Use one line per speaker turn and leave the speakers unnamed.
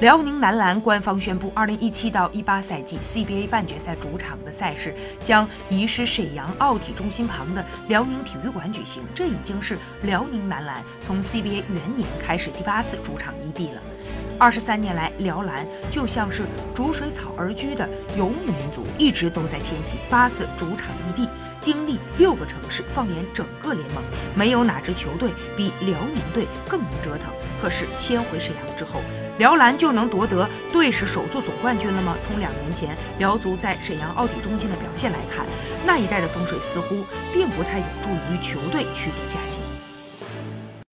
辽宁男篮官方宣布，2017到18赛季 CBA 半决赛主场的赛事将移师沈阳奥体中心旁的辽宁体育馆举行。这已经是辽宁男篮从 CBA 元年开始第八次主场异地了。二十三年来，辽篮就像是逐水草而居的游牧民族，一直都在迁徙。八次主场异地，经历六个城市，放眼整个联盟，没有哪支球队比辽宁队更能折腾。可是迁回沈阳之后，辽篮就能夺得队史首座总冠军了吗？从两年前辽足在沈阳奥体中心的表现来看，那一带的风水似乎并不太有助于球队取得佳绩。